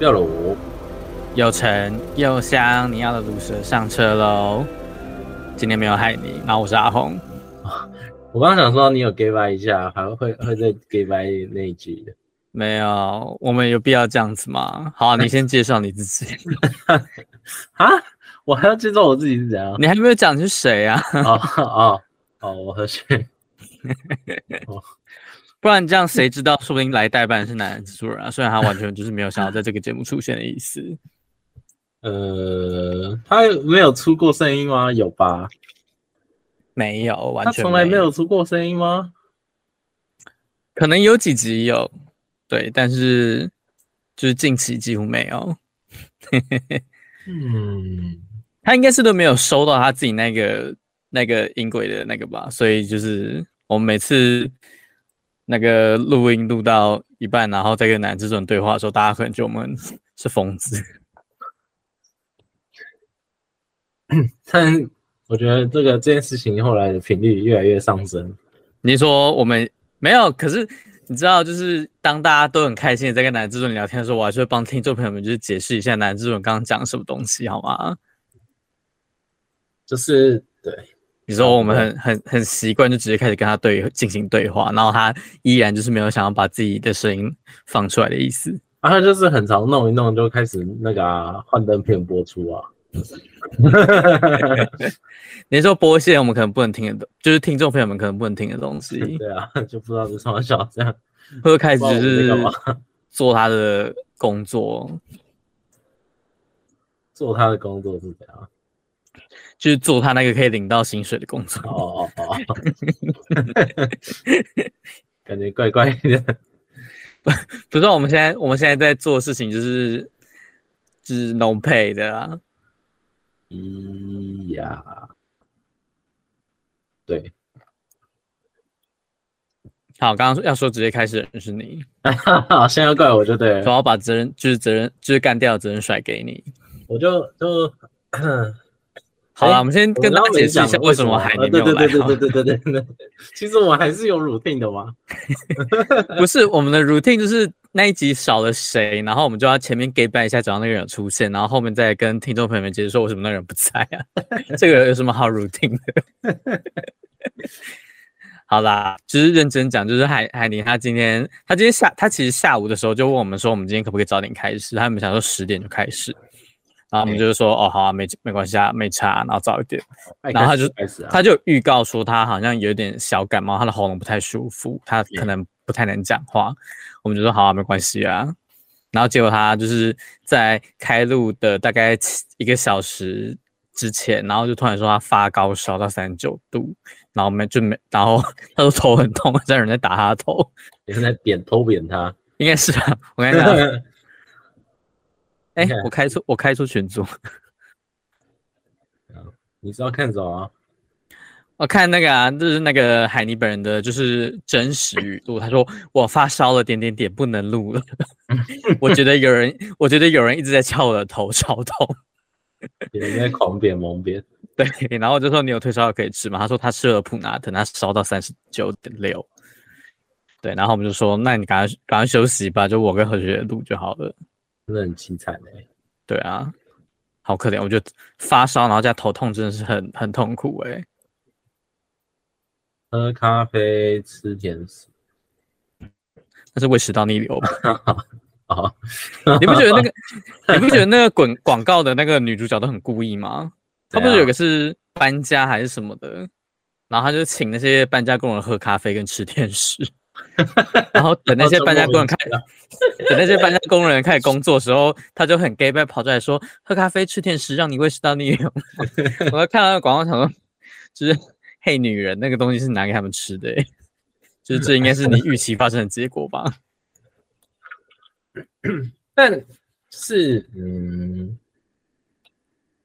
掉了五。又沉又香，你要的鲁蛇上车喽！今天没有害你，然后我是阿红。我刚刚想说你有 gay bye 一下，还会会再 gay bye 那一句的。没有，我们有必要这样子吗？好，你先介绍你自己。啊？我还要介绍我自己是怎样？你还没有讲你是谁啊？哦哦哦，我和谁？不然这样谁知道？说不定来代班是男制作人啊！虽然他完全就是没有想要在这个节目出现的意思。呃，他没有出过声音吗？有吧？没有，完全他从来没有出过声音吗？可能有几集有，对，但是就是近期几乎没有。嗯，他应该是都没有收到他自己那个那个音轨的那个吧，所以就是我们每次那个录音录到一半，然后再跟男制作人对话的时候，大家可能觉得我们是疯子。但我觉得这个这件事情后来的频率越来越上升。你说我们没有，可是你知道，就是当大家都很开心的在跟男制作人聊天的时候，我还是会帮听众朋友们就是解释一下男制作人刚刚讲什么东西，好吗？就是对你说我们很很很习惯就直接开始跟他对进行对话，然后他依然就是没有想要把自己的声音放出来的意思。啊，他就是很常弄一弄就开始那个啊，幻灯片播出啊。你说播一些我们可能不能听得懂，就是听众朋友们可能不能听的东西。对啊，就不知道是什么小这样，会开始就是做他的工作，做他的工作是怎样？就是做他那个可以领到薪水的工作。哦哦哦，感觉怪怪的。不，不知道我们现在我们现在在做的事情就是就是 no pay 的啊。咿呀，对，好，刚刚要说直接开始的是你，好，现在要怪我就对了，我要把责任就是责任就是干掉的责任甩给你，我就就，好了，我们先跟大家解释一下为什么海尼没有来，对对对对对对对对，其实我还是有 routine 的嘛，不是我们的 routine 就是。那一集少了谁，然后我们就要前面 get back 一下，找到那个人出现，然后后面再跟听众朋友们解释说为什么那个人不在啊？这个有什么好 routine 的？好啦，就是认真讲，就是海海宁他今天他今天下他其实下午的时候就问我们说，我们今天可不可以早点开始？他们想说十点就开始，然后我们就是说、欸、哦好啊，没没关系啊，没差，然后早一点。然后他就他就预告说他好像有点小感冒，他的喉咙不太舒服，他可能不太能讲话。我们就说好啊，没关系啊。然后结果他就是在开录的大概一个小时之前，然后就突然说他发高烧到三十九度，然后没就没，然后他说头很痛，在有人在打他的头，也是在扁偷扁他，应该是吧？我跟你讲，哎，我开出我开出群组，你是要看什么？我看那个啊，就是那个海尼本人的，就是真实语录。他说我发烧了，点点点，不能录了。我觉得有人，我觉得有人一直在敲我的头，超痛。有人在狂扁猛扁。对，然后我就说你有退烧药可以吃吗？他说他吃了普拿疼，他烧到三十九点六。对，然后我们就说，那你赶快赶快休息吧，就我跟何学录就好了。真的很凄惨哎。对啊，好可怜。我觉得发烧然后加头痛真的是很很痛苦哎。喝咖啡，吃甜食，那是胃食道逆流吧？啊，你不觉得那个？你不觉得那个滚广告的那个女主角都很故意吗？她不是有个是搬家还是什么的，然后她就请那些搬家工人喝咖啡跟吃甜食，然后等那些 搬家工人开，等那些搬家工人开始工作的时候，他就很 gay 掰跑出来说：“喝咖啡吃甜食，让你胃食道逆流。”我看到那个广告，想说就是。嘿，女人，那个东西是拿给他们吃的，欸，就是这应该是你预期发生的结果吧？但是，嗯，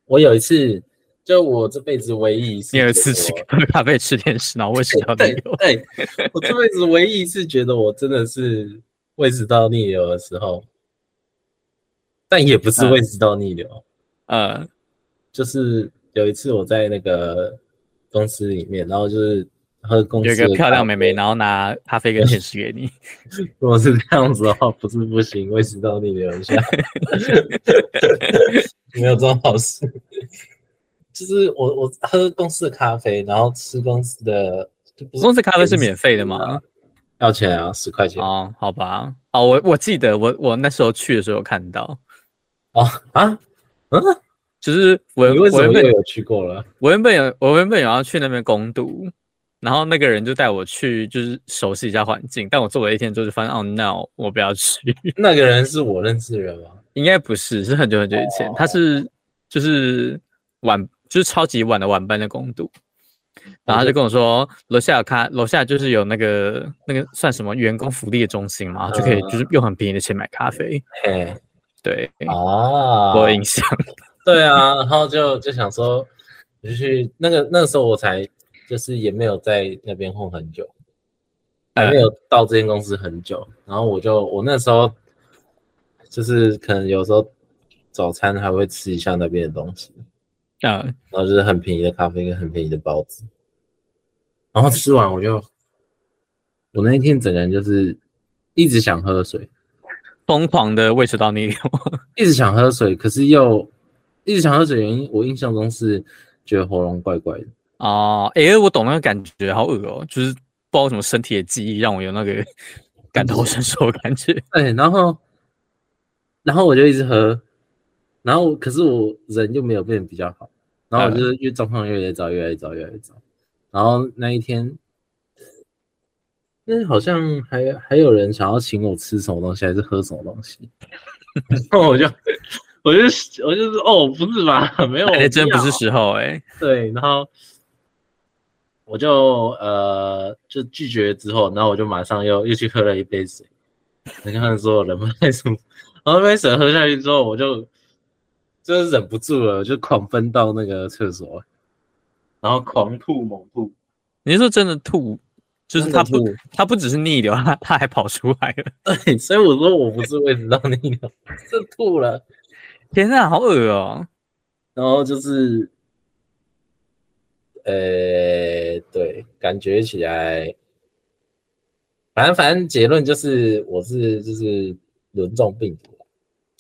我有一次，就我这辈子唯一一次，你有一次吃咖啡吃甜食，然后胃食道逆流。对，我这辈子唯一一次觉得我真的是胃食道逆流的时候，但也不是胃食道逆流，呃，呃，就是有一次我在那个。公司里面，然后就是喝公司有个漂亮妹妹，然后拿咖啡跟甜食给你。如果是这样子的话，不是不行，胃食道逆流一下，没有这种好事。就是我我喝公司的咖啡，然后吃公司的，公司咖啡是免费的吗？要钱啊，十块钱哦，好吧，哦，我我记得我我那时候去的时候有看到，哦啊，嗯，就是我我原本有去过了？我原本有我原本有要去那边攻读，然后那个人就带我去，就是熟悉一下环境。但我做了一天之后就发现，哦，no，我不要去。那个人是我认识的人吗？应该不是，是很久很久以前，哦、他是就是晚。就是超级晚的晚班的工读，然后他就跟我说，楼下有咖，楼下就是有那个那个算什么员工福利的中心嘛，就可以就是用很便宜的钱买咖啡。嘿，对啊，我有印象。对啊，然后就就想说，就去那个那个时候我才就是也没有在那边混很久，还没有到这间公司很久，然后我就我那时候就是可能有时候早餐还会吃一下那边的东西。啊，然后就是很便宜的咖啡跟很便宜的包子，然后吃完我就，我那一天整个人就是一直想喝水，疯狂的胃食道逆流，一直想喝水，可是又一直想喝水原因，我印象中是觉得喉咙怪怪的。啊，哎、欸，我懂那个感觉，好恶哦，就是不知道什么身体的记忆让我有那个 感同身受的感觉。哎，然后，然后我就一直喝。然后，可是我人又没有变得比较好，然后我就是越状况越来越糟，越来越糟，越来越糟。然后那一天，那好像还还有人想要请我吃什么东西，还是喝什么东西。然 后我就，我就，我就是，哦，不是吧？没有，还真不是时候哎、欸。对，然后我就呃就拒绝之后，然后我就马上又又去喝了一杯水。你看，所有人不太舒服。然后那杯水喝下去之后，我就。就是忍不住了，就狂奔到那个厕所，然后狂吐猛吐。你是说真的吐？就是他不，他不只是逆流，他他还跑出来了。对，所以我说我不是胃食道逆流，是吐了。天啊，好恶哦！然后就是，呃，对，感觉起来，反正反正结论就是，我是就是轮状病毒。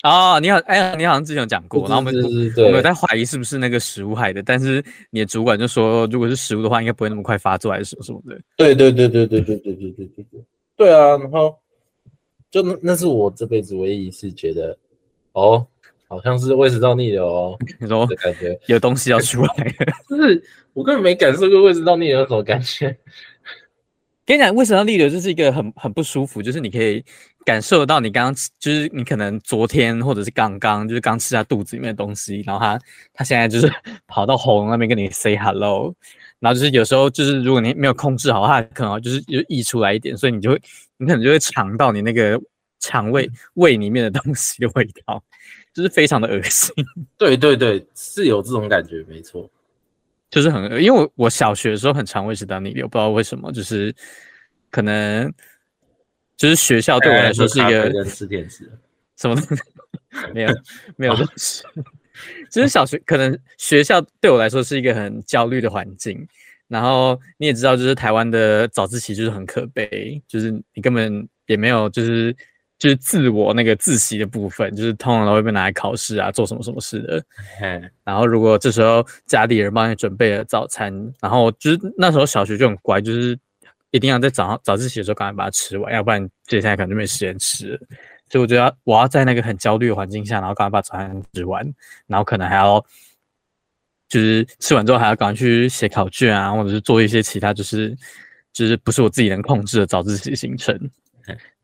哦，你好，哎呀，你好像之前有讲过，然后我们我们有在怀疑是不是那个食物害的，但是你的主管就说，如果是食物的话，应该不会那么快发作，还是什么什么的。对对对对对对对对对对对。对啊，然后就那那是我这辈子唯一一次觉得，哦，好像是胃食道逆流哦，你说感觉有东西要出来，就是我根本没感受过胃食道逆流有什么感觉。跟你讲，胃食道逆流就是一个很很不舒服，就是你可以感受得到你刚刚吃就是你可能昨天或者是刚刚就是刚吃下肚子里面的东西，然后它它现在就是 跑到喉咙那边跟你 say hello，然后就是有时候就是如果你没有控制好，它可能就是就溢出来一点，所以你就会你可能就会尝到你那个肠胃胃里面的东西的味道，就是非常的恶心。对对对，是有这种感觉，没错。就是很，因为我我小学的时候很常胃食道逆流，不知道为什么，就是可能就是学校对我来说是一个吃点子什么 没有没有就是小学可能学校对我来说是一个很焦虑的环境，然后你也知道，就是台湾的早自习就是很可悲，就是你根本也没有就是。就是自我那个自习的部分，就是通常都会被拿来考试啊，做什么什么事的。嗯，然后如果这时候家里人帮你准备了早餐，然后就是那时候小学就很乖，就是一定要在早上早自习的时候赶快把它吃完，要不然接下来可能就没时间吃了。所以我觉得我要在那个很焦虑的环境下，然后赶快把早餐吃完，然后可能还要就是吃完之后还要赶快去写考卷啊，或者是做一些其他就是就是不是我自己能控制的早自习行程。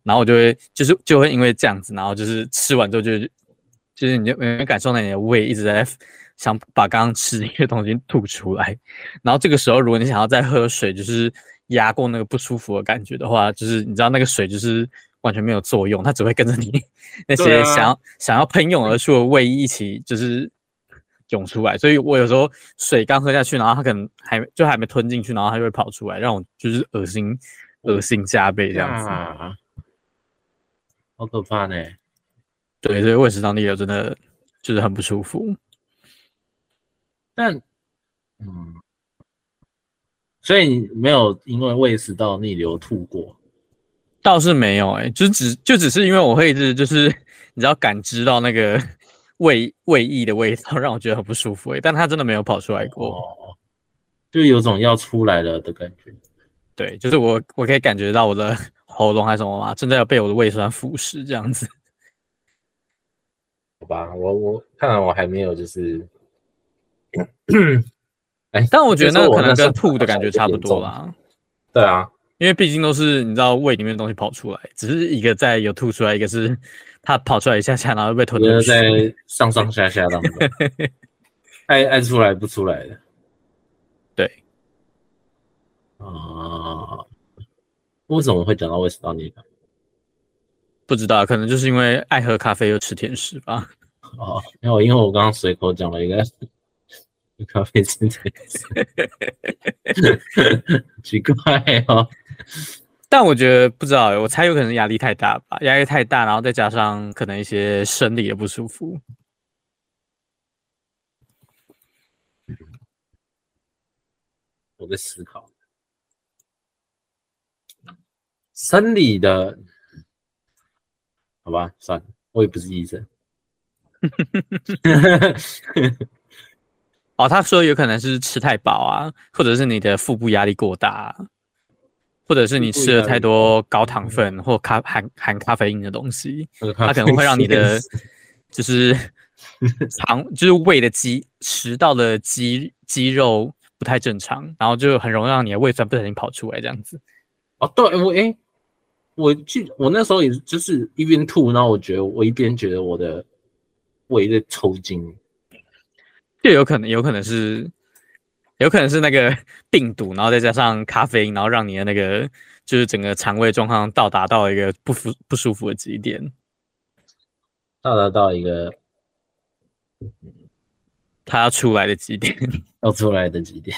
然后我就会，就是就会因为这样子，然后就是吃完之后就，就是你就没有感受到你的胃一直在想把刚刚吃的一些东西吐出来。然后这个时候，如果你想要再喝水，就是压过那个不舒服的感觉的话，就是你知道那个水就是完全没有作用，它只会跟着你 那些想要、啊、想要喷涌而出的胃一起就是涌出来。所以我有时候水刚喝下去，然后它可能还就还没吞进去，然后它就会跑出来，让我就是恶心恶心加倍这样子。啊好可怕呢！对，所以胃食道逆流真的就是很不舒服。但，嗯，所以你没有因为胃食道逆流吐过？倒是没有哎、欸，就只就只是因为我会一直就是你知道感知到那个胃胃液的味道，让我觉得很不舒服哎、欸，但它真的没有跑出来过，哦、就有种要出来了的感觉。对，就是我我可以感觉到我的喉咙还是什么嘛，正在要被我的胃酸腐蚀这样子。好吧，我我看来我还没有就是，哎，但我觉得那个可能跟吐的感觉差不多啦。对啊。因为毕竟都是你知道胃里面的东西跑出来，只是一个在有吐出来，一个是它跑出来一下下，然后被吞进去。在上上下下当中，爱爱出来不出来的。对。啊、呃，为什么会讲到胃食道逆流？不知道，可能就是因为爱喝咖啡又吃甜食吧。哦，因为因为我刚刚随口讲了一个。咖啡甜食 奇怪哦，但我觉得不知道，我猜有可能压力太大吧，压力太大，然后再加上可能一些生理的不舒服。我在思考，生理的，好吧，算了，我也不是医生。哦，他说有可能是吃太饱啊，或者是你的腹部压力过大，啊，或者是你吃了太多高糖分或咖含含咖啡因的东西，它可能会让你的 就是 肠就是胃的肌食道的肌肌肉不太正常，然后就很容易让你的胃酸不小心跑出来这样子。哦，对，我哎，我记我那时候也就是一边吐，然后我觉得我一边觉得我的胃在抽筋。就有可能，有可能是，有可能是那个病毒，然后再加上咖啡因，然后让你的那个就是整个肠胃状况到达到一个不服不舒服的极点，到达到一个他要出来的极点，要出来的极点。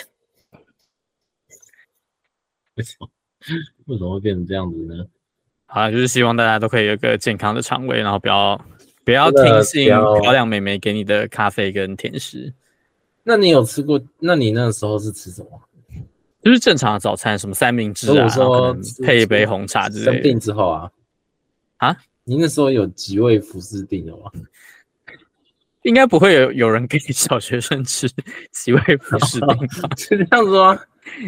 为什么？为什么会变成这样子呢？好，就是希望大家都可以有一个健康的肠胃，然后不要。不要听信漂亮妹妹给你的咖啡跟甜食。那你有吃过？那你那个时候是吃什么？就是正常的早餐，什么三明治啊，说配一杯红茶之类的。生病之后啊？啊？你那时候有几味服侍病的吗？应该不会有有人给小学生吃 几味服侍錠吧？是这样子吗？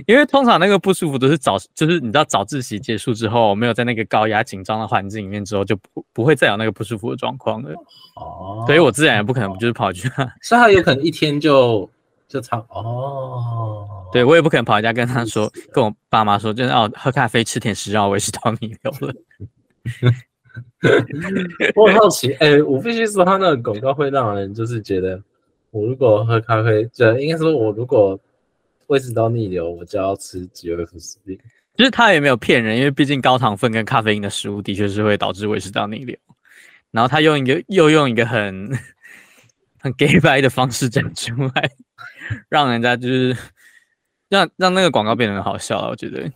因为通常那个不舒服都是早，就是你知道早自习结束之后，没有在那个高压紧张的环境里面之后，就不不会再有那个不舒服的状况了。哦，所以我自然也不可能就是跑去，所以他有可能一天就就差哦。对，我也不可能跑回家跟他说，跟我爸妈说，就是哦，喝咖啡吃甜食让我胃食道逆流了。我很好奇，哎、欸，我必须说，他那个广告会让人就是觉得，我如果喝咖啡，就应该说，我如果。胃食道逆流，我就要吃几味副食錠。其实他也没有骗人，因为毕竟高糖分跟咖啡因的食物的确是会导致胃食道逆流。然后他用一个又用一个很很 gay 白的方式讲出来，让人家就是让让那个广告变得很好笑了。我觉得，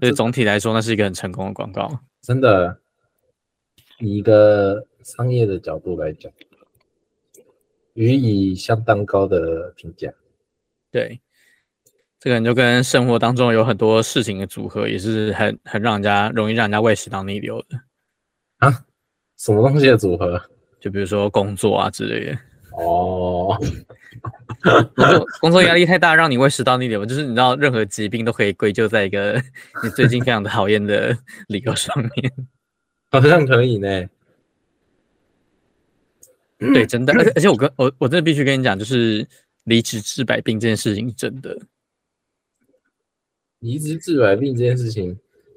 所以总体来说，那是一个很成功的广告。真的，以一个商业的角度来讲，予以相当高的评价。对，这个人就跟生活当中有很多事情的组合，也是很很让人家容易让人家胃食道逆流的啊。什么东西的组合？就比如说工作啊之类的。哦，工作工作压力太大，让你胃食道逆流，就是你知道，任何疾病都可以归咎在一个你最近非常讨厌的理由上面。好像可以呢。对，真的，而且而且我跟我我真的必须跟你讲，就是。离职治百病这件事情是真的，离职治百病这件事情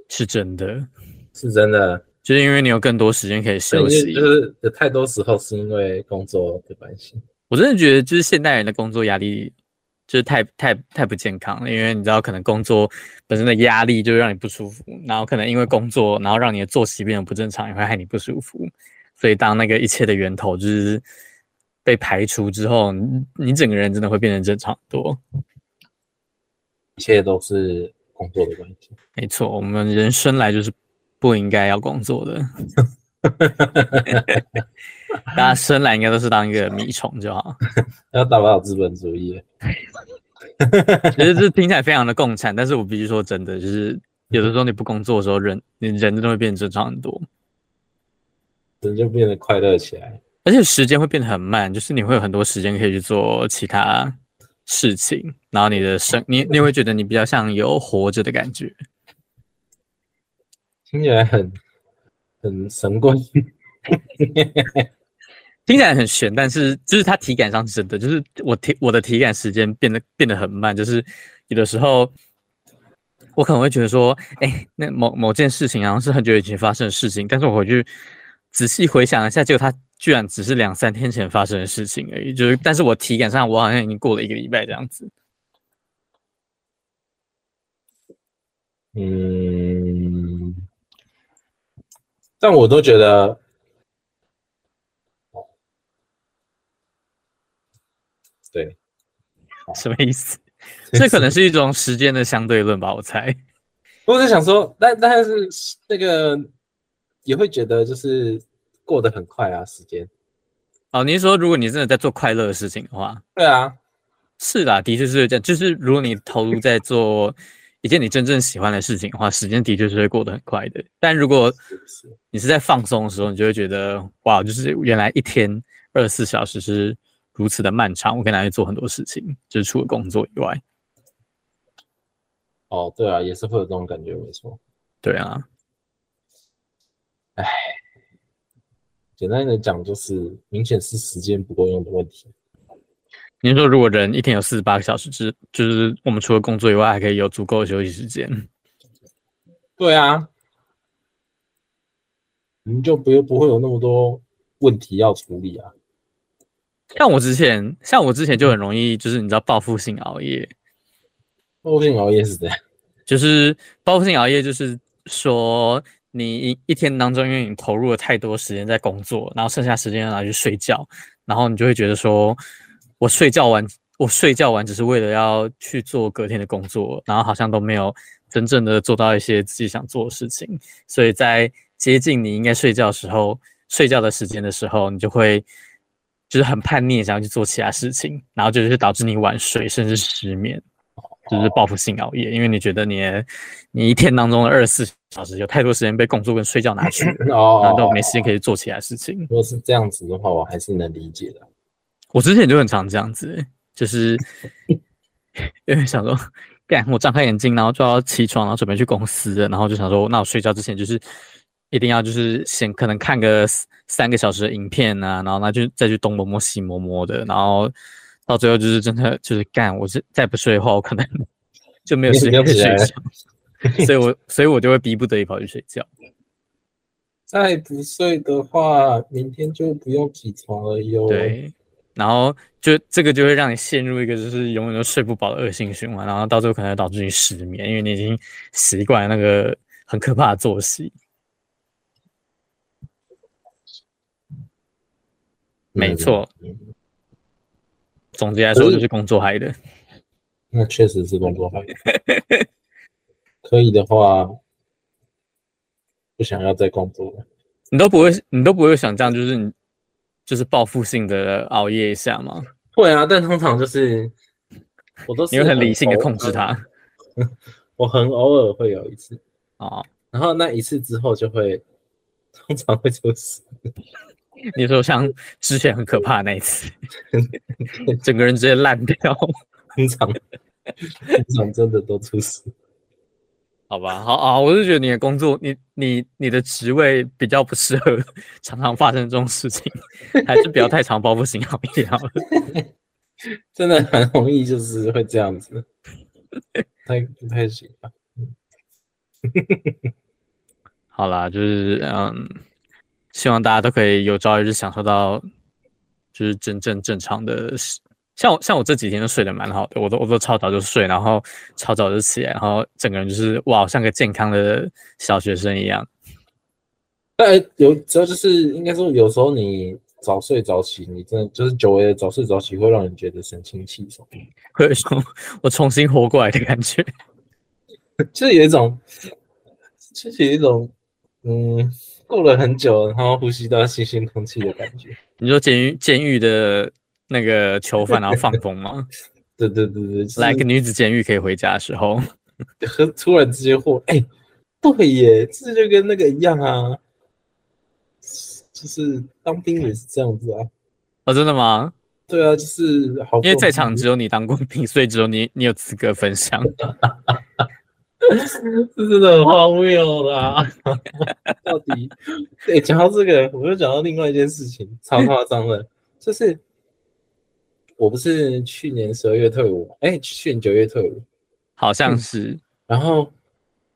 是真的，是真的，就是因为你有更多时间可以休息。就是有太多时候是因为工作的关系。我真的觉得，就是现代人的工作压力就是太太太不健康了，因为你知道，可能工作本身的压力就会让你不舒服，然后可能因为工作，然后让你的作息变得不正常，也会害你不舒服。所以，当那个一切的源头就是。被排除之后，你你整个人真的会变得正常多。一切都是工作的关系。没错，我们人生来就是不应该要工作的。大家生来应该都是当一个米虫就好。要打不好资本主义。其实这听起来非常的共产，但是我必须说真的，就是有的时候你不工作的时候，人你人真的会变正常很多，人就变得快乐起来，而且时间会变得很慢，就是你会有很多时间可以去做其他事情，然后你的生你你会觉得你比较像有活着的感觉，听起来很很神棍。听起来很悬，但是就是它体感上是真的，就是我体我的体感时间变得变得很慢，就是有的时候我可能会觉得说，哎、欸，那某某件事情好像是很久以前发生的事情，但是我回去仔细回想一下，结果它居然只是两三天前发生的事情而已，就是但是我体感上我好像已经过了一个礼拜这样子。嗯，但我都觉得。对，什么意思？这可能是一种时间的相对论吧，我猜。我是想说，但但是那个也会觉得就是过得很快啊，时间。哦，你是说如果你真的在做快乐的事情的话？对啊，是啦，的确是这样。就是如果你投入在做一件你真正喜欢的事情的话，时间的确是会过得很快的。但如果你是在放松的时候，你就会觉得哇，就是原来一天二十四小时是。如此的漫长，我可以拿去做很多事情，就是除了工作以外。哦，对啊，也是会有这种感觉，没错。对啊，哎，简单的讲，就是明显是时间不够用的问题。您说，如果人一天有四十八个小时，之就是我们除了工作以外，还可以有足够的休息时间。对啊，你就不用不会有那么多问题要处理啊。像我之前，像我之前就很容易，就是你知道报复性熬夜。报复性熬夜是这样，就是报复性熬夜，就是说你一一天当中，因为你投入了太多时间在工作，然后剩下时间拿去睡觉，然后你就会觉得说，我睡觉完，我睡觉完只是为了要去做隔天的工作，然后好像都没有真正的做到一些自己想做的事情，所以在接近你应该睡觉的时候，睡觉的时间的时候，你就会。就是很叛逆，想要去做其他事情，然后就是导致你晚睡，甚至失眠，就是报复性熬夜。因为你觉得你你一天当中的二十四小时有太多时间被工作跟睡觉拿去，然后都没时间可以做其他事情。如果是这样子的话，我还是能理解的。我之前就很常这样子，就是 因为想说，干我张开眼睛，然后就要起床，然后准备去公司，然后就想说，那我睡觉之前就是一定要就是先可能看个。三个小时的影片啊，然后那就再去东摸摸西摸摸的，然后到最后就是真的就是干，我是再不睡的话，我可能 就没有时间睡觉，所以我所以我就会逼不得已跑去睡觉。再不睡的话，明天就不用起床了哟。对，然后就这个就会让你陷入一个就是永远都睡不饱的恶性循环，然后到最后可能会导致你失眠，因为你已经习惯了那个很可怕的作息。没错，总结来说就是工作害的。那确实是工作害的。可以的话，不想要再工作了。你都不会，你都不会想这样，就是你就是报复性的熬夜一下吗？会啊，但通常就是我都是你会很理性的控制它。我很偶尔会有一次啊，然后那一次之后就会通常会出事。你说像之前很可怕的那一次，整个人直接烂掉，通常通常真的都出事。好吧，好啊，我是觉得你的工作，你你你的职位比较不适合 常常发生这种事情，还是不要太常报复性熬夜好了。真的很容易就是会这样子，太不太行了。好啦，就是嗯。希望大家都可以有朝一日享受到，就是真正正常的，像我像我这几天都睡得蛮好的，我都我都超早就睡，然后超早就起来，然后整个人就是哇，像个健康的小学生一样。但有主要就是应该说，有时候你早睡早起，你真的就是久违的早睡早起，会让人觉得神清气爽，会有一种我重新活过来的感觉，就是有一种，就是有一种，嗯。过了很久，然后呼吸到新鲜空气的感觉。你说监狱监狱的那个囚犯然后放风吗？对对对对，来个女子监狱可以回家的时候，和突然之间或哎，对耶，这就跟那个一样啊，就是当兵也是这样子啊。哦，真的吗？对啊，就是好，因为在场只有你当过兵，所以只有你你有资格分享。这真的很荒谬啦！到底，对，讲到这个，我又讲到另外一件事情，超夸张的，就是我不是去年十二月退伍，哎，去年九月退伍，好像是。嗯，然后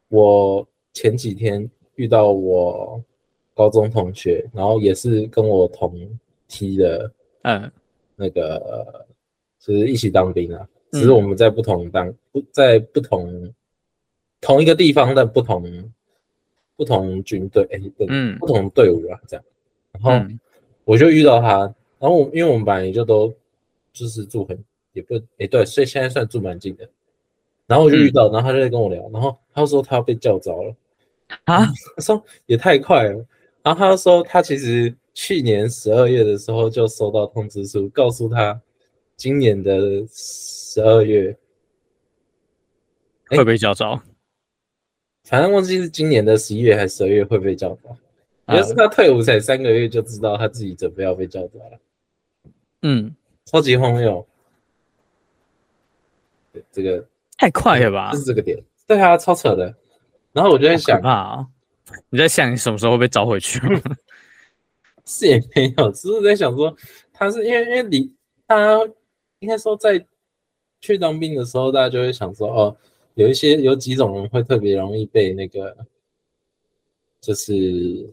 我前几天遇到我高中同学，然后也是跟我同梯的，嗯。那个就是一起当兵啊，只是我们在不同当不在不同同一个地方的不同不同军队，哎，嗯，不同队伍啊，这样。然后我就遇到他，然后我因为我们本来就都就是住很也不哎对，所以现在算住蛮近的。然后我就遇到，然后他就在跟我聊，然后他说他要被叫招了啊，他说也太快了，然后他说他其实。去年十二月的时候就收到通知书，告诉他今年的十二月会被叫招。反正忘记是今年的十一月还是十二月会被叫招。也是他退伍才三个月就知道他自己准备要被叫召了。嗯，超级荒谬。对，这个太快了吧？就是这个点。对啊，超扯的。然后我就在想啊，你在想你什么时候会被召回去？是也没有，只是在想说，他是因为因为你大家应该说在去当兵的时候，大家就会想说，哦，有一些有几种人会特别容易被那个，就是，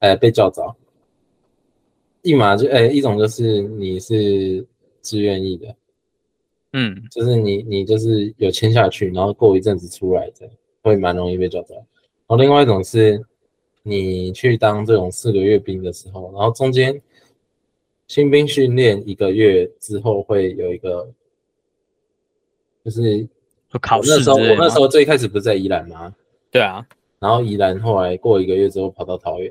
哎，被叫召，一码就哎，一种就是你是自愿意的，嗯，就是你你就是有签下去，然后过一阵子出来的，会蛮容易被抓到。然后另外一种是。你去当这种四个月兵的时候，然后中间新兵训练一个月之后，会有一个，就是考试。那时候我那时候最开始不是在宜兰吗？对啊。然后宜兰后来过一个月之后跑到桃园，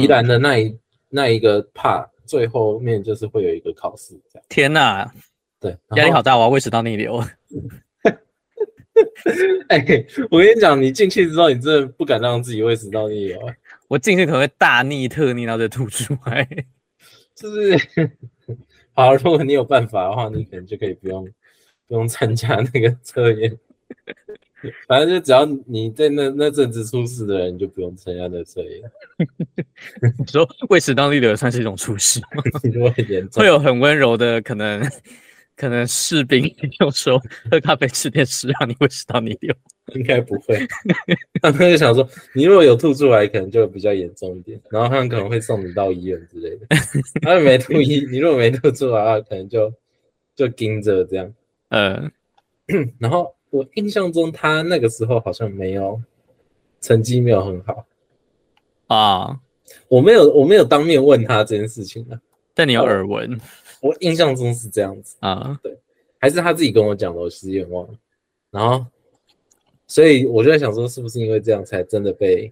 宜兰的那一那一个 part 最后面就是会有一个考试。天哪！对，压力好大，我要胃食道逆流。哎、欸，我跟你讲，你进去之后，你真的不敢让自己胃食道逆流。我进去可能会大逆特逆，然后再吐出来。就是，好，如果你有办法的话，你可能就可以不用不用参加那个测验。反正就只要你在那那阵子出事的人，你就不用参加那个测验。你说胃食道逆流算是一种出事吗？会有很温柔的可能。可能士兵就说喝咖啡吃点屎让你胃食道逆流，应该不会。他们就想说，你如果有吐出来，可能就比较严重一点，然后他们可能会送你到医院之类的。他们没吐一，你如果没吐出来的话，可能就就盯着这样。嗯，然后我印象中他那个时候好像没有成绩没有很好啊，我没有我没有当面问他这件事情啊，但你有耳闻。我印象中是这样子啊，对，还是他自己跟我讲的，我其实有点忘了。然后，所以我就在想说，是不是因为这样才真的被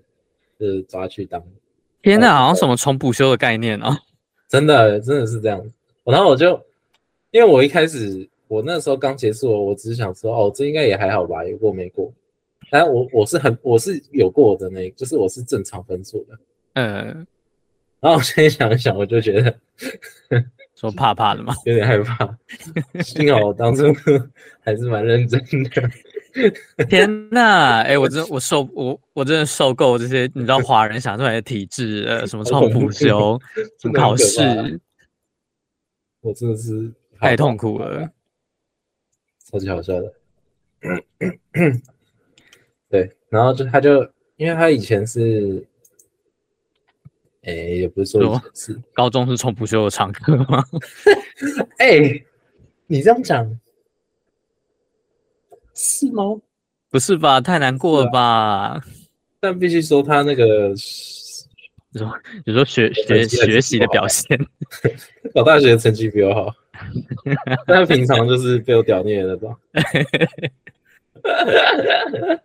就是抓去当？天哪，好像什么重补修的概念啊！真的，真的是这样子。然后我就，因为我一开始我那时候刚结束，我只是想说，哦，这应该也还好吧，有过没过？但我我是很我是有过的那，就是我是正常分数的。嗯。然后我现在想一想，我就觉得。说怕怕的嘛？有点害怕。幸好我当初 还是蛮认真的。天哪！哎、欸，我真我受我我真的受够这些，你知道华人想出来的体制，呃，什么重补修，什么考试，我真的是太痛苦了，超级好笑的。对，然后就他就因为他以前是。哎，也不是说是高中是从不修的唱歌吗？哎，你这样讲是吗？不是吧？太难过了吧？啊、但必须说他那个，你说你说学学学习的表现，考大学的成绩比我好，但平常就是被我屌虐的那种。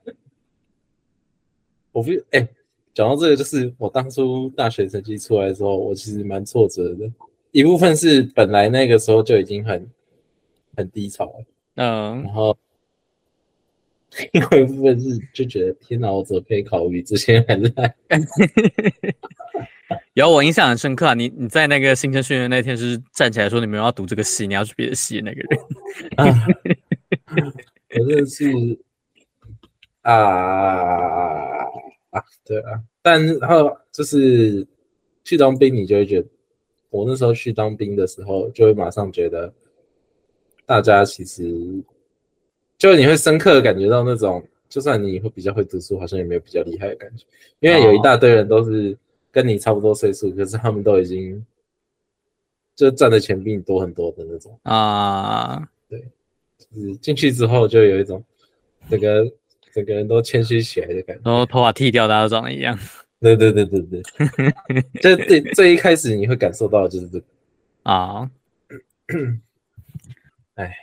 我不哎。欸讲到这个，就是我当初大学成绩出来的时候，我其实蛮挫折的。一部分是本来那个时候就已经很很低潮，嗯，然后另外一部分是就觉得天哪，我怎么可以考比之前还烂？有我印象很深刻啊，你你在那个新生训练那天是站起来说你们要读这个系，你要去别的系的那个人，啊、我真的是啊啊，对啊，但然后就是去当兵，你就会觉得，我那时候去当兵的时候，就会马上觉得，大家其实就你会深刻的感觉到那种，就算你会比较会读书，好像也没有比较厉害的感觉，因为有一大堆人都是。跟你差不多岁数，可是他们都已经就赚的钱比你多很多的那种啊。对，就是进去之后就有一种整个整个人都谦虚起来的感觉，然后头发剃掉，大家都长得一样。对对对对对，就最最一开始你会感受到的就是这个啊。哎，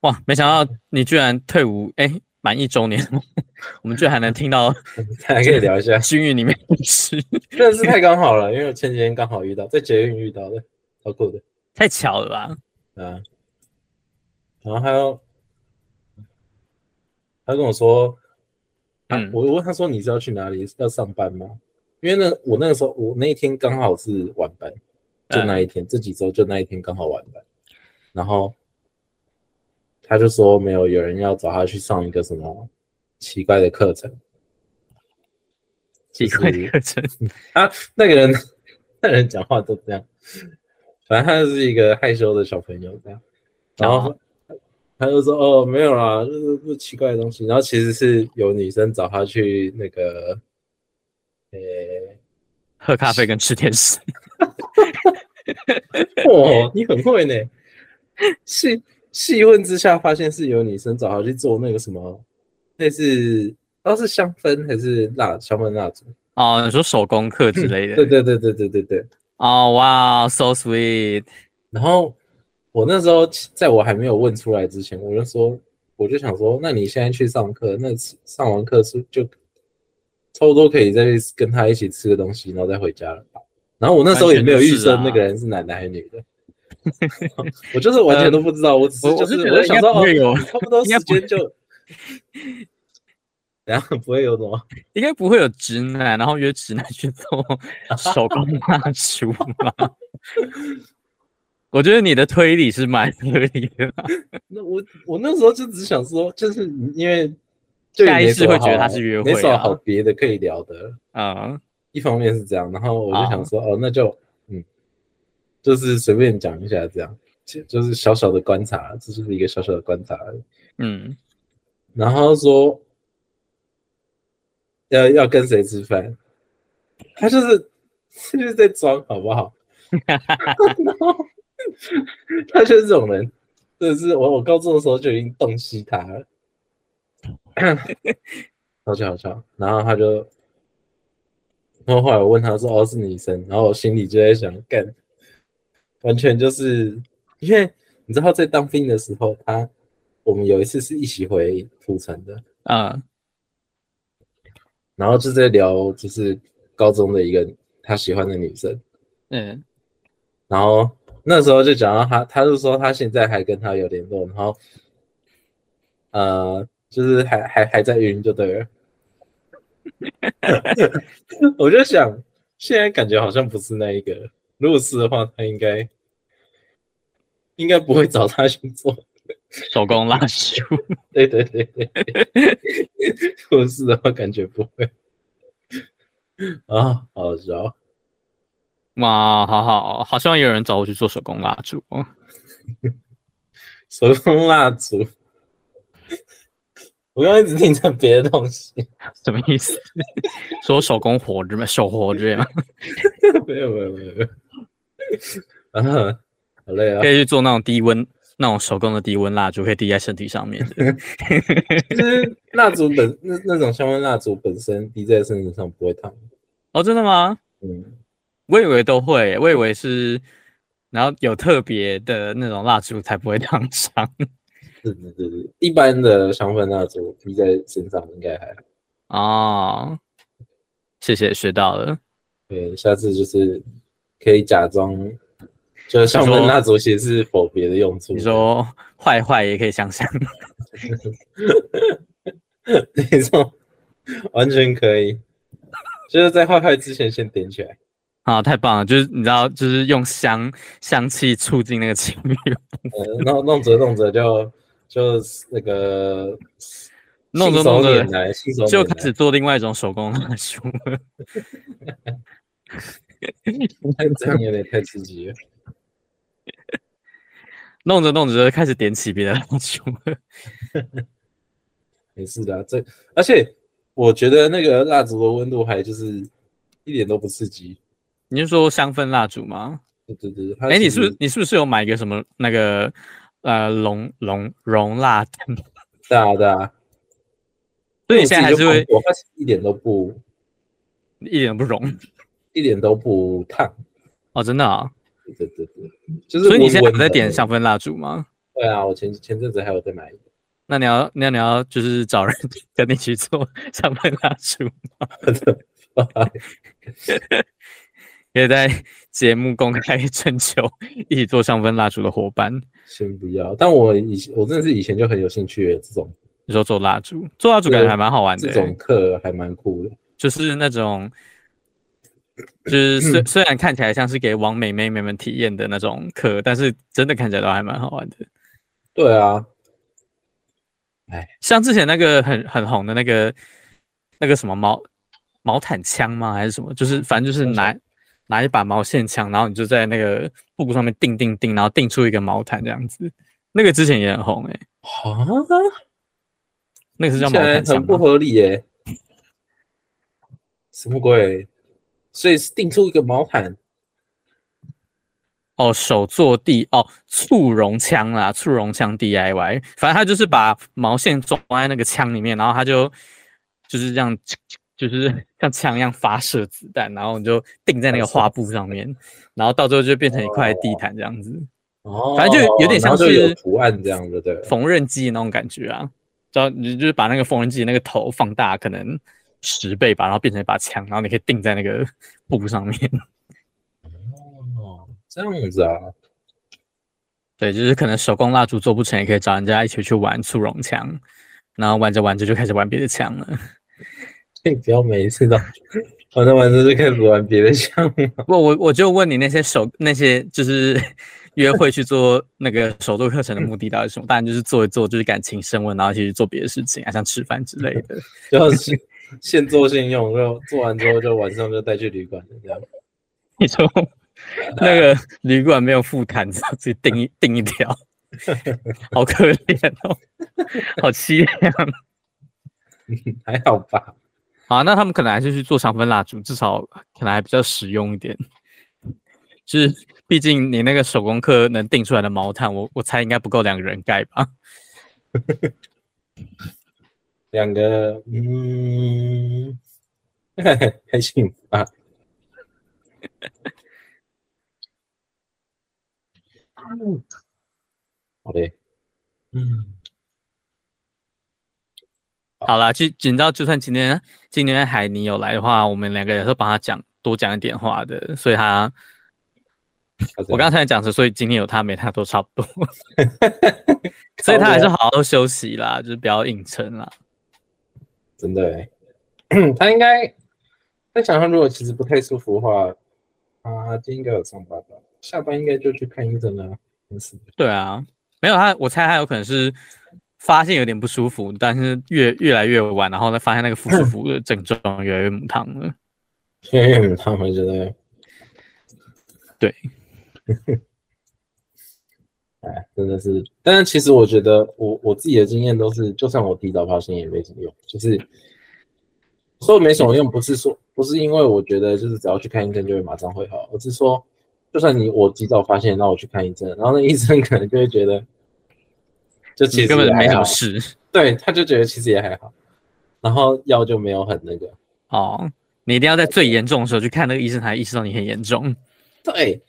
哇，没想到你居然退伍，哎。满一周年，我们居然还能听到，还可以聊一下军营里面的事，真的是太刚好了，因为我前几天刚好遇到，在捷运遇到的，好酷的，太巧了吧？啊，然后还有，他跟我说，嗯，我问他说你是要去哪里？要上班吗？因为那我那个时候我那一天刚好是晚班，就那一天，这几周就那一天刚好晚班，然后。他就说没有，有人要找他去上一个什么奇怪的课程，奇怪的课程 啊，那个人那人讲话都这样，反正他就是一个害羞的小朋友这样，然后他就说哦没有啦，就是不奇怪的东西，然后其实是有女生找他去那个，呃，喝咖啡跟吃甜食，哦，你很会呢，是。细问之下，发现是有女生找他去做那个什么，类似不知道是香氛还是蜡香氛蜡烛哦，你说手工课之类的。对对对对对对对。哦，哇，so sweet。然后我那时候在我还没有问出来之前，我就说，我就想说，那你现在去上课，那上完课是就差不多可以再跟他一起吃个东西，然后再回家了吧。然后我那时候也没有预设那个人是男的还是女的。我就是完全都不知道，我只是就是我就想说哦，差不多时间就，然后不会有什么，应该不会有直男，然后约直男去做 手工蜡烛吗？我觉得你的推理是蛮合理的。那我我那时候就只想说，就是因为下意识会觉得他是约会，没什么好别的可以聊的啊。一方面是这样，然后我就想说哦，那就。就是随便讲一下，这样就就是小小的观察，这就是一个小小的观察而已。嗯，然后说要要跟谁吃饭，他就是就是在装，好不好？然后他就是这种人，真的是我我高中的时候就已经洞悉他了。好巧好巧，然后他就，然后后来我问他说：“哦，是女生。”然后我心里就在想，干。完全就是因为你知道，在当兵的时候，他我们有一次是一起回土城的啊，然后就在聊，就是高中的一个他喜欢的女生，嗯，然后那时候就讲到他，他就说他现在还跟他有联络，然后呃，就是还还还在晕就对了，我就想现在感觉好像不是那一个。如果是的话，他应该应该不会找他去做手工蜡烛。对对对对，如果是的话，感觉不会。啊，好笑！哇，好好好，像有人找我去做手工蜡烛。手工蜡烛，我刚刚一直听成别的东西，什么意思？说手工活着吗？手活着吗？没有没有没有没有。啊，好累啊！可以去做那种低温、那种手工的低温蜡烛，可以滴在身体上面的。其实蜡烛本那那种香氛蜡烛本身滴在身体上不会烫。哦，真的吗？嗯，我以为都会，我以为是，然后有特别的那种蜡烛才不会烫伤。是是是是，一般的香氛蜡烛滴在身上应该还好。哦，谢谢，学到了。对，下次就是。可以假装就是香氛蜡烛其实是否别的用处？你说坏坏也可以想象，没错，完全可以，就是在坏坏之前先点起来。啊，太棒了！就是你知道，就是用香香气促进那个情欲，呃，然后弄着弄着就就那个弄着弄着就开始做另外一种手工蜡烛了。这样有点太刺激了。弄着弄着就开始点起别的蜡烛了。没事的、啊，这而且我觉得那个蜡烛的温度还就是一点都不刺激。你是说香氛蜡烛吗？对对对。哎、欸，你是不是你是不是有买一个什么那个呃熔熔熔蜡灯？对 啊对啊。所以你现在还是会，我发现一点都不，一点都不熔，一点都不烫。哦，真的啊？对对对，就是。所以你现在有在点香氛蜡烛吗？对啊，我前前阵子还有在买一个。那你要那你要就是找人 跟你一起做 香氛蜡烛吗？可以在节目公开征求一起做香氛蜡烛的伙伴。先不要，但我以前我真的是以前就很有兴趣这种，你说做蜡烛，做蜡烛感觉还蛮好玩的。这种课还蛮酷的，就是那种，就是虽虽然看起来像是给王美妹妹们体验的那种课，但是真的看起来都还蛮好玩的。对啊，哎，像之前那个很很红的那个那个什么毛毛毯枪吗？还是什么？就是反正就是拿。拿一把毛线枪，然后你就在那个布上面钉钉钉，然后钉出一个毛毯这样子。那个之前也很红哎、欸。啊？那个是叫毛毯枪？很不合理耶、欸。什么鬼？所以是定出一个毛毯？哦，手做地哦，簇绒枪啦，簇绒枪 DIY。反正他就是把毛线装在那个枪里面，然后他就就是这样。就是像枪一样发射子弹，然后你就定在那个画布上面，然后到最后就变成一块地毯这样子。哦，反正就有点像是图案这样子，对，缝纫机那种感觉啊。然后你就是把那个缝纫机那个头放大，可能十倍吧，然后变成一把枪，然后你可以钉在那个 布上面。哦，这样子啊。对，就是可能手工蜡烛做不成，也可以找人家一起去玩速溶枪，然后玩着玩着就开始玩别的枪了。你 不要每一次都玩着玩着就开始玩别的项目。不，我我就问你那些手那些就是 约会去做那个手作课程的目的到底是什么？当然就是做一做，就是感情升温，然后去做别的事情啊，像吃饭之类的。就是 现做现用，就做完之后就晚上就带去旅馆这样。你说那个旅馆没有副毯子，自己订一订一条，好可怜哦，好凄凉。还好吧。啊，那他们可能还是去做香氛蜡烛，至少可能还比较实用一点。就是毕竟你那个手工课能订出来的毛毯，我我猜应该不够两个人盖吧？两个，嗯，还行吧。好嘞，嗯。好啦，就你知道，就算今天今天海尼有来的话，我们两个也是帮他讲多讲一点话的，所以他，我刚才讲的，所以今天有他没他都差不多，所以他还是好好休息啦，就是不要硬撑啦。真的、欸，他应该在想，象如果其实不太舒服的话，他今天应该有上班吧？下班应该就去看医生了。对啊，没有他，我猜他有可能是。发现有点不舒服，但是越越来越晚，然后再，发现那个不舒服的症状越来越母汤了。越来越母汤，我觉得。对。哎，真的是，但是其实我觉得我，我我自己的经验都是，就算我提早发现也没什么用，就是说没什么用，不是说不是因为我觉得就是只要去看医生就会马上会好，而是说，就算你我及早发现，那我去看医生，然后那医生可能就会觉得。就其实根本没什么事，对，他就觉得其实也还好，然后药就没有很那个哦。你一定要在最严重的时候去看那个医生，才意识到你很严重。对，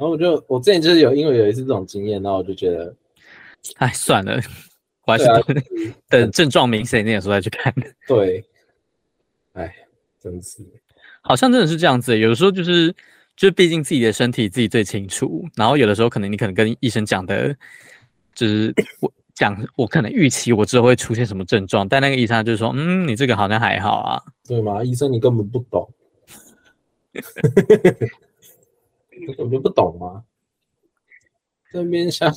然后我就我之前就是有因为有一次这种经验，然后我就觉得，哎，算了，我还是等、啊、等症状明显一点的时候再去看。对，哎，真是，好像真的是这样子，有的时候就是就毕竟自己的身体自己最清楚。然后有的时候可能你可能跟医生讲的，就是我讲我可能预期我之后会出现什么症状，但那个医生就是说，嗯，你这个好像还好啊，对吗？医生你根本不懂，我就不懂吗？这边瞎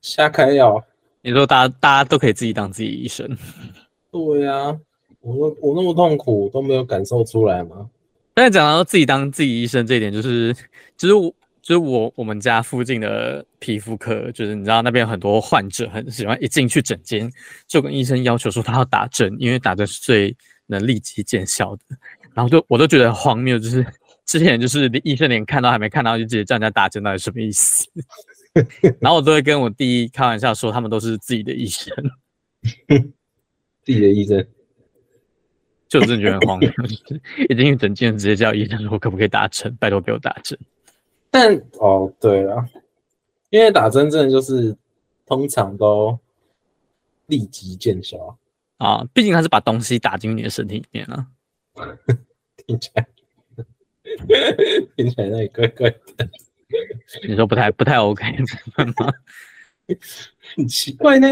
瞎开药，你说大家大家都可以自己当自己医生，对呀、啊，我说我那么痛苦都没有感受出来吗？但是讲到自己当自己医生这一点，就是就是我就是我我们家附近的皮肤科，就是你知道那边有很多患者很喜欢一进去诊间就跟医生要求说他要打针，因为打针是最能立即见效的，然后就我都觉得荒谬，就是之前就是医生连看到还没看到就直接叫人家打针，到底什么意思？然后我都会跟我弟开玩笑说，他们都是自己的医生，自己的医生，就真的觉得很荒谬。一进去诊间直接叫医生说，可不可以打针？拜托给我打针。但哦，对了，因为打针真的就是通常都立即见效啊，毕竟他是把东西打进你的身体里面了。听起来，听起来那里怪怪的。你说不太不太 OK 吗？很奇怪呢。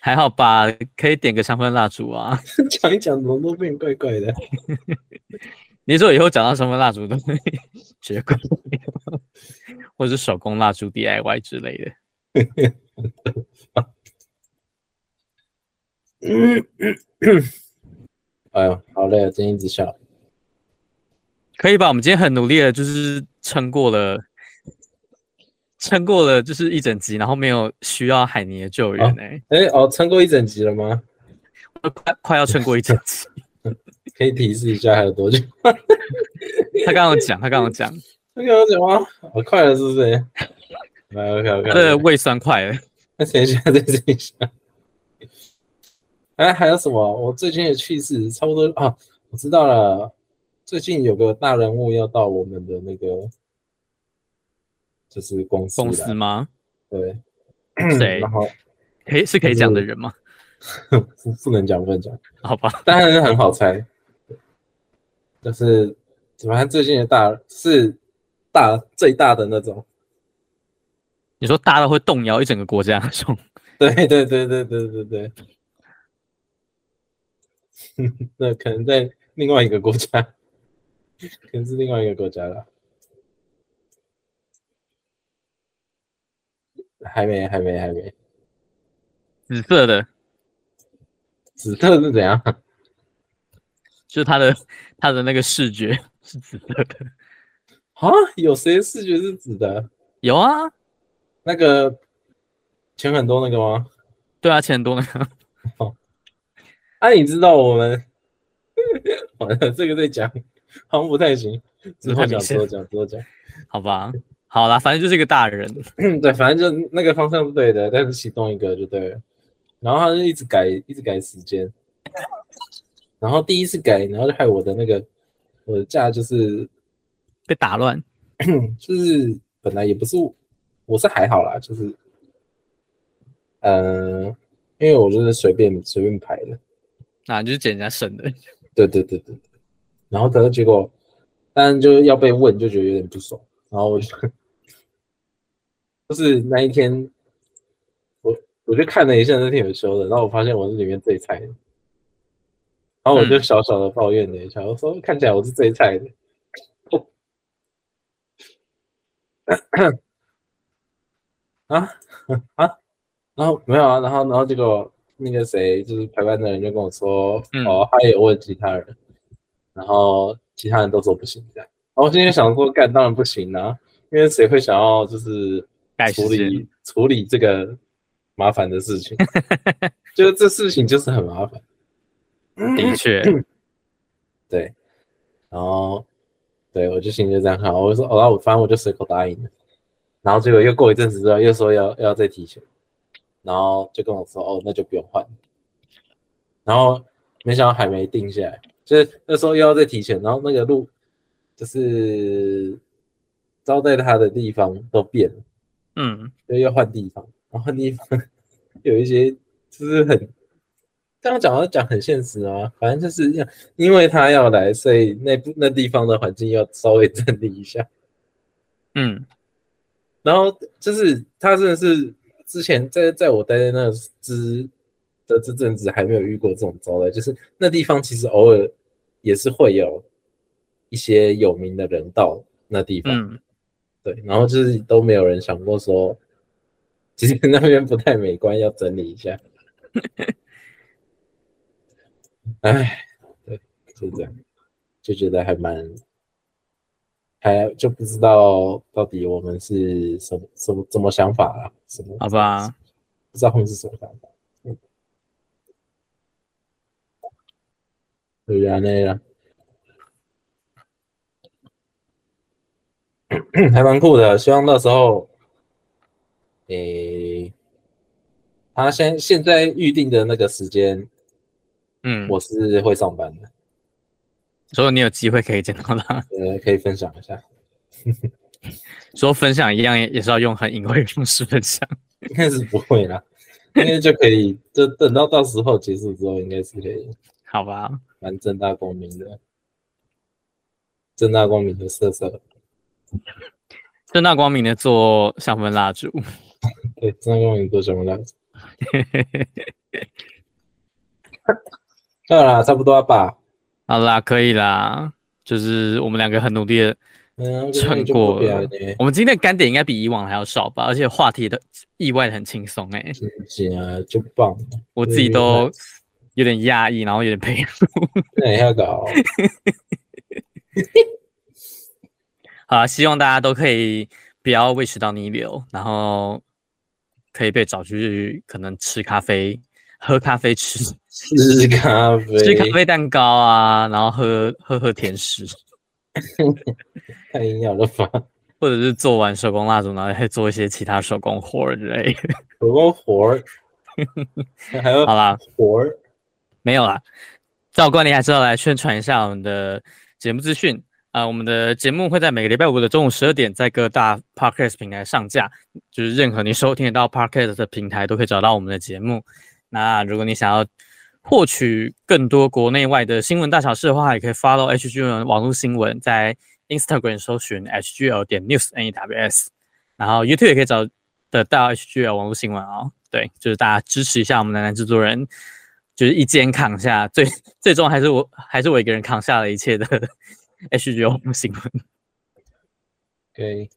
还好吧，可以点个香氛蜡烛啊。讲一讲，怎么都变怪怪的。你说以后讲到香氛蜡烛都会学怪，或者是手工蜡烛 DIY 之类的。嗯嗯哎呦，好累啊，今天一直笑。可以吧？我们今天很努力的，就是撑过了。撑过了就是一整集，然后没有需要海尼的救援哎、欸、哎哦，撑、过一整集了吗？快 快要撑过一整集，可以提示一下还有多久？他刚刚讲，他刚刚讲，他刚刚讲吗？我快了是不是？来，OK OK，对，胃酸快了。那等一下，再等一下。哎，还有什么？我最近的趣事差不多啊，我知道了。最近有个大人物要到我们的那个。就是公司公司吗？对，谁？然后可以是可以讲的人吗？不不能讲，不能讲。好吧，当然是很好猜。就是反正最近的大是大最大的那种。你说大到会动摇一整个国家那种？对对对对对对对。那可能在另外一个国家，可能是另外一个国家了。还没，还没，还没。紫色的，紫色是怎样？就是他的他的那个视觉是紫色的啊？有谁视觉是紫的？有啊，那个钱很多那个吗？对啊，钱很多那个。哦，啊，你知道我们 完了这个在讲，好像不太行。之后讲，之后讲，之后讲，好吧。好啦，反正就是一个大人，对，反正就那个方向是对的，但是启动一个就对了。然后他就一直改，一直改时间。然后第一次改，然后就害我的那个我的假就是被打乱，就是本来也不是，我是还好啦，就是，嗯、呃，因为我就是随便随便排的，那就是捡人家剩的。对对对对。然后可是结果，当然就要被问，就觉得有点不爽。然后我就，就是那一天，我我就看了一下那天有修的，然后我发现我是里面最菜的，然后我就小小的抱怨了一下，我说看起来我是最菜的，啊啊，然后没有啊，然后然后结果那个谁就是排班的人就跟我说，哦，他也问其他人，然后其他人都说不行这样。然后我今天想说，干当然不行啊，因为谁会想要就是处理处理这个麻烦的事情？就是这事情就是很麻烦。的确，对。然后，对我就心里就这样看，我就说，哦，我反正我就随口答应了。然后结果又过一阵子之后，又说要要再提前，然后就跟我说，哦，那就不用换。然后没想到还没定下来，就是那时候又要再提前，然后那个路。就是招待他的地方都变了，嗯，所以要换地方，然后换地方 有一些就是很刚刚讲，到讲很现实啊，反正就是这样，因为他要来，所以那部那地方的环境要稍微整理一下。嗯，然后就是他真的是之前在在我待在那之的这阵子还没有遇过这种招待，就是那地方其实偶尔也是会有一些有名的人到那地方，嗯，对，然后就是都没有人想过说，其实那边不太美观，要整理一下。哎，对，就这样，就觉得还蛮。还就不知道到底我们是什么什么怎么想法啊？什么？好吧，不知道他们是什么想法。嗯，对呀，那样，还蛮酷的。希望到时候，诶、欸，他现现在预定的那个时间，嗯，我是会上班的。所以你有机会可以见到他，呃，可以分享一下。说分享一样也是要用很隐晦的方式分享，应该是不会啦，应该就可以，就等到到时候结束之后，应该是可以。好吧，蛮正大光明的，正大光明的色色，正大光明的做香氛蜡烛，对，正大光明做香氛蜡烛。好啦，差不多吧。好啦，可以啦，就是我们两个很努力的撑过了。嗯、我们今天的干点应该比以往还要少吧，而且话题的意外的很轻松哎。行啊，就棒。我自己都有点压抑，然后有点佩服。那也要搞。好，希望大家都可以不要胃食道逆流，然后可以被找出去可能吃咖啡。喝咖啡吃，吃咖啡，吃咖啡蛋糕啊，然后喝喝喝甜食，太营养了吧？或者是做完手工蜡烛，然后还做一些其他手工活之类的。手工活儿，还有好啦，活儿没有啦。照惯例还是要来宣传一下我们的节目资讯啊、呃。我们的节目会在每个礼拜五的中午十二点，在各大 Podcast 平台上架，就是任何你收听得到 Podcast 的平台都可以找到我们的节目。那如果你想要获取更多国内外的新闻大小事的话，也可以 follow HGL 网络新闻，在 Instagram 搜寻 HGL 点 News N E W S，然后 YouTube 也可以找得到 HGL 网络新闻哦。对，就是大家支持一下我们的男制作人，就是一肩扛下，最 最终还是我还是我一个人扛下了一切的 络新闻。对，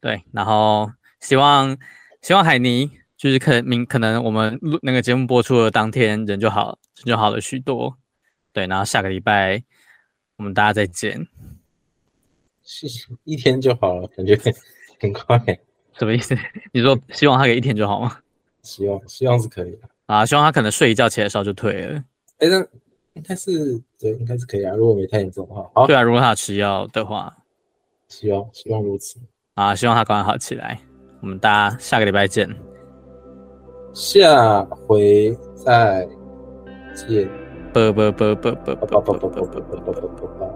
对，然后希望希望海尼。就是可能明可能我们录那个节目播出的当天人就好人就好了许多，对，然后下个礼拜我们大家再见。一天就好了，感觉很快。什么意思？你说希望他给一天就好吗？希望希望是可以的啊，希望他可能睡一觉起来的时候就退了。哎、欸，那应该是对，应该是可以啊，如果没太严重的话。好，对啊，如果他吃药的话，希望希望如此啊，希望他赶快好起来。我们大家下个礼拜见。下回再见。啵啵啵啵啵啵啵啵啵啵啵啵啵啵啵。